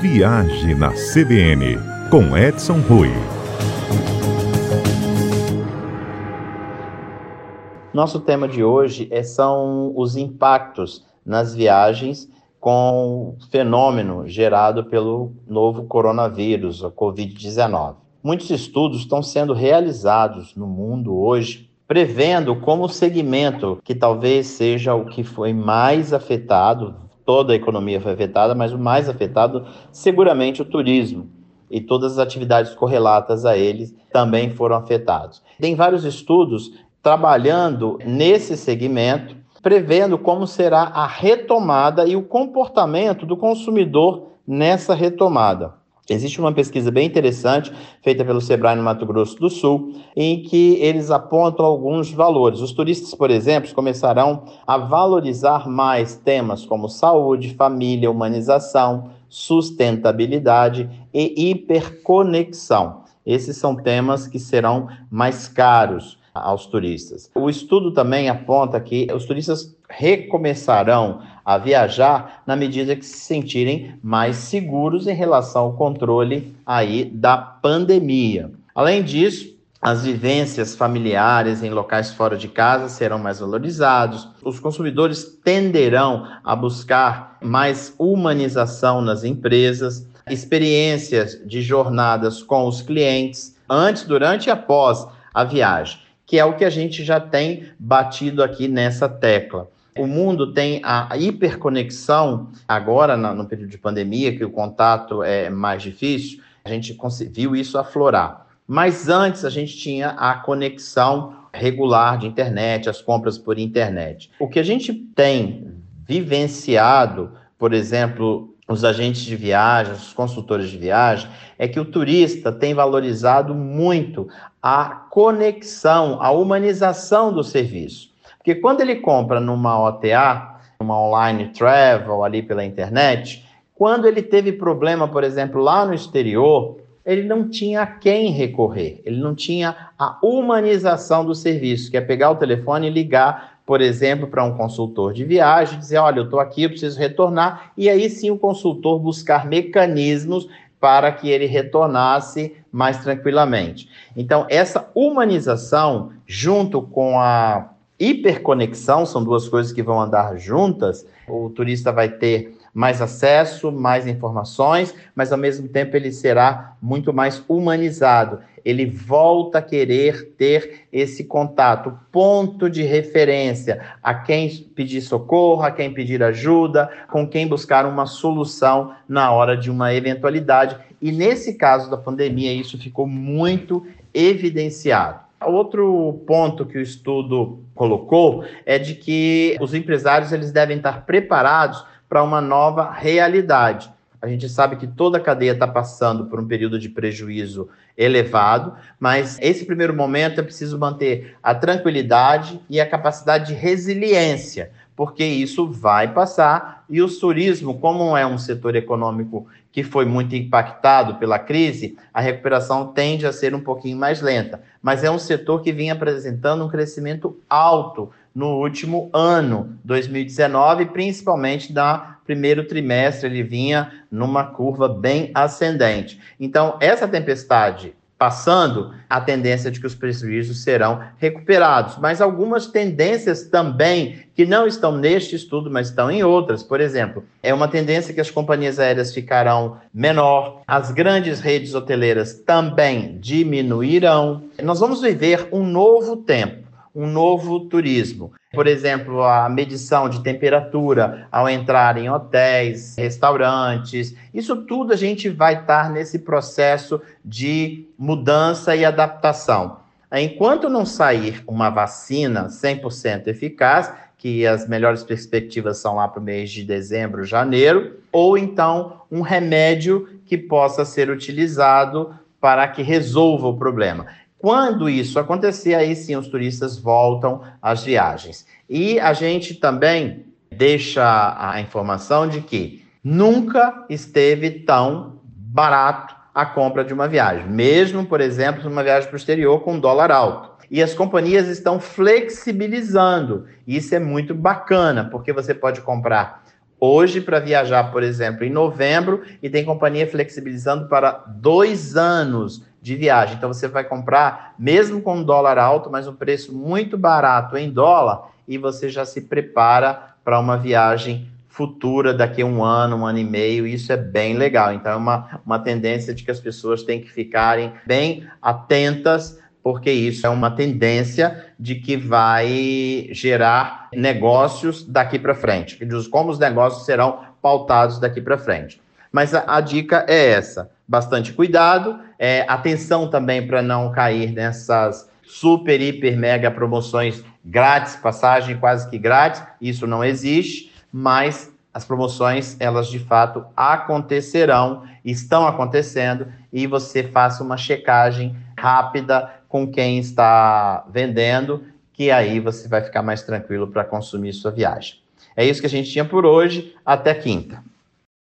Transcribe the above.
Viagem na CBN, com Edson Rui. Nosso tema de hoje é, são os impactos nas viagens com o fenômeno gerado pelo novo coronavírus, a Covid-19. Muitos estudos estão sendo realizados no mundo hoje, prevendo como segmento que talvez seja o que foi mais afetado, toda a economia foi afetada, mas o mais afetado seguramente o turismo e todas as atividades correlatas a eles também foram afetados. Tem vários estudos trabalhando nesse segmento, prevendo como será a retomada e o comportamento do consumidor nessa retomada. Existe uma pesquisa bem interessante feita pelo Sebrae no Mato Grosso do Sul, em que eles apontam alguns valores. Os turistas, por exemplo, começarão a valorizar mais temas como saúde, família, humanização, sustentabilidade e hiperconexão. Esses são temas que serão mais caros aos turistas. O estudo também aponta que os turistas recomeçarão a viajar na medida que se sentirem mais seguros em relação ao controle aí da pandemia. Além disso, as vivências familiares em locais fora de casa serão mais valorizados. Os consumidores tenderão a buscar mais humanização nas empresas, experiências de jornadas com os clientes antes, durante e após a viagem que é o que a gente já tem batido aqui nessa tecla. O mundo tem a hiperconexão, agora no período de pandemia, que o contato é mais difícil, a gente viu isso aflorar. Mas antes a gente tinha a conexão regular de internet, as compras por internet. O que a gente tem vivenciado, por exemplo, os agentes de viagem, os consultores de viagem, é que o turista tem valorizado muito a conexão, a humanização do serviço. Porque quando ele compra numa OTA, uma online travel ali pela internet, quando ele teve problema, por exemplo, lá no exterior, ele não tinha a quem recorrer, ele não tinha a humanização do serviço, que é pegar o telefone e ligar por exemplo, para um consultor de viagem, dizer: olha, eu estou aqui, eu preciso retornar, e aí sim o consultor buscar mecanismos para que ele retornasse mais tranquilamente. Então, essa humanização, junto com a hiperconexão, são duas coisas que vão andar juntas, o turista vai ter mais acesso, mais informações, mas ao mesmo tempo ele será muito mais humanizado. Ele volta a querer ter esse contato, ponto de referência, a quem pedir socorro, a quem pedir ajuda, com quem buscar uma solução na hora de uma eventualidade. E nesse caso da pandemia, isso ficou muito evidenciado. Outro ponto que o estudo colocou é de que os empresários eles devem estar preparados para uma nova realidade. A gente sabe que toda a cadeia está passando por um período de prejuízo elevado, mas esse primeiro momento é preciso manter a tranquilidade e a capacidade de resiliência, porque isso vai passar e o turismo, como é um setor econômico que foi muito impactado pela crise, a recuperação tende a ser um pouquinho mais lenta, mas é um setor que vinha apresentando um crescimento alto no último ano, 2019, principalmente no primeiro trimestre, ele vinha numa curva bem ascendente. Então, essa tempestade passando, a tendência de que os prejuízos serão recuperados. Mas algumas tendências também, que não estão neste estudo, mas estão em outras. Por exemplo, é uma tendência que as companhias aéreas ficarão menor, as grandes redes hoteleiras também diminuirão. Nós vamos viver um novo tempo um novo turismo. Por exemplo, a medição de temperatura ao entrar em hotéis, restaurantes, isso tudo a gente vai estar nesse processo de mudança e adaptação. Enquanto não sair uma vacina 100% eficaz, que as melhores perspectivas são lá para o mês de dezembro, janeiro, ou então um remédio que possa ser utilizado para que resolva o problema. Quando isso acontecer, aí sim os turistas voltam às viagens. E a gente também deixa a informação de que nunca esteve tão barato a compra de uma viagem, mesmo, por exemplo, uma viagem para o exterior com dólar alto. E as companhias estão flexibilizando. Isso é muito bacana, porque você pode comprar hoje para viajar, por exemplo, em novembro, e tem companhia flexibilizando para dois anos de viagem. Então você vai comprar, mesmo com um dólar alto, mas um preço muito barato em dólar, e você já se prepara para uma viagem futura daqui a um ano, um ano e meio, isso é bem legal. Então, é uma, uma tendência de que as pessoas têm que ficarem bem atentas, porque isso é uma tendência de que vai gerar negócios daqui para frente, como os negócios serão pautados daqui para frente. Mas a, a, dica é essa: bastante cuidado, é, atenção também para não cair nessas super, hiper, mega promoções grátis, passagem quase que grátis, isso não existe, mas as promoções, elas de fato acontecerão, estão acontecendo, e você faça uma checagem rápida com quem está vendendo, que aí você vai ficar mais tranquilo para consumir sua viagem. É isso que a gente tinha por hoje. Até quinta.